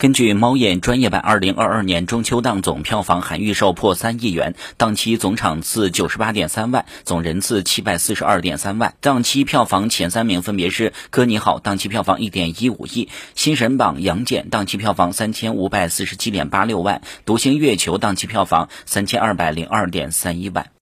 根据猫眼专业版二零二二年中秋档总票房含预售破三亿元档期总场次九十八点三万总人次七百四十二点三万。档期票房前三名分别是哥你好档期票房一点一五亿新神榜杨戬档期票房三千五百四十七点八六万独行月球档期票房三千二百零二点三一万。